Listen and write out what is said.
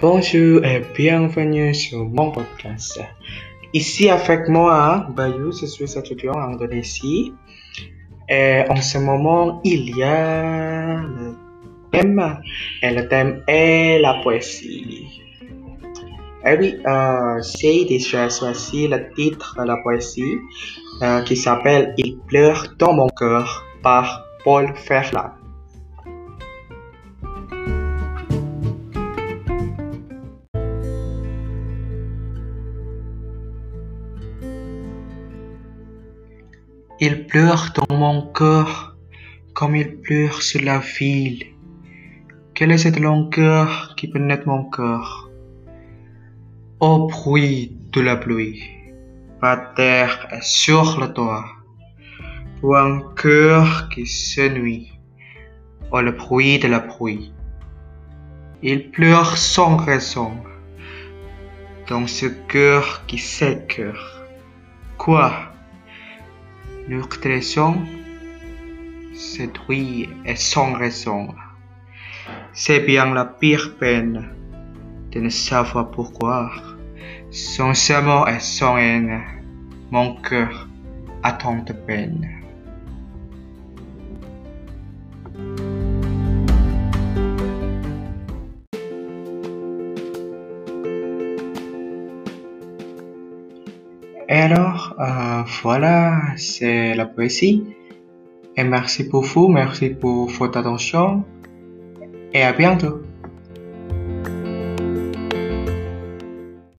Bonjour et bienvenue sur mon podcast. Ici avec moi, Bayu, je suis étudiant en Indonésie. Et en ce moment, il y a le thème. Et le thème est la poésie. Et oui, euh, j'ai déjà choisi le titre de la poésie euh, qui s'appelle Il pleure dans mon cœur par Paul Verlaine. Il pleure dans mon cœur comme il pleure sur la ville. Quelle est cette longueur qui pénètre mon cœur Au bruit de la pluie, par terre et sur le toit, pour un cœur qui s'ennuie au le bruit de la pluie. Il pleure sans raison dans ce cœur qui s'écœure. Quoi raison, cette oui est sans raison. C'est bien la pire peine de ne savoir pourquoi. Sans amour et sans haine, mon cœur a tant de peine. Et alors, euh, voilà, c'est la poésie. Et merci pour vous, merci pour votre attention. Et à bientôt.